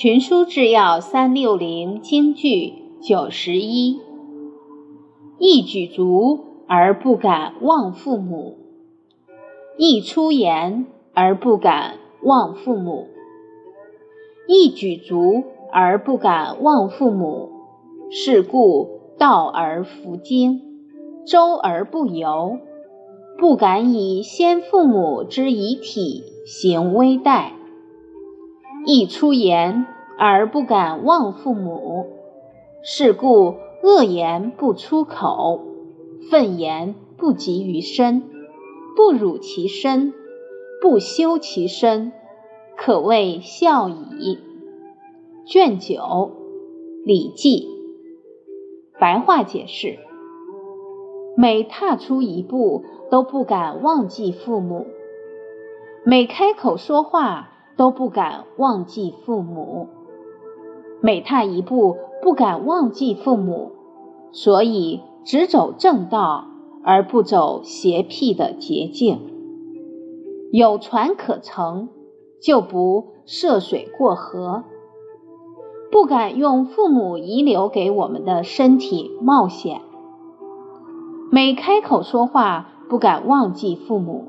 群书治要三六零京剧九十一，一举足而不敢忘父母，一出言而不敢忘父母，一举足而不敢忘父母，是故道而弗经，周而不游，不敢以先父母之遗体行微待。一出言而不敢忘父母，是故恶言不出口，愤言不及于身，不辱其身，不羞其身，可谓孝矣。卷九《礼记》白话解释：每踏出一步都不敢忘记父母，每开口说话。都不敢忘记父母，每踏一步不敢忘记父母，所以只走正道而不走邪僻的捷径。有船可乘，就不涉水过河，不敢用父母遗留给我们的身体冒险。每开口说话不敢忘记父母，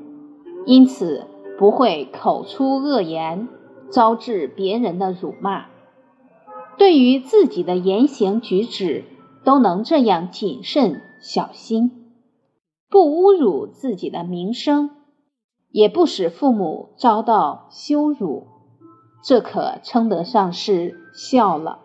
因此。不会口出恶言，招致别人的辱骂。对于自己的言行举止，都能这样谨慎小心，不侮辱自己的名声，也不使父母遭到羞辱，这可称得上是孝了。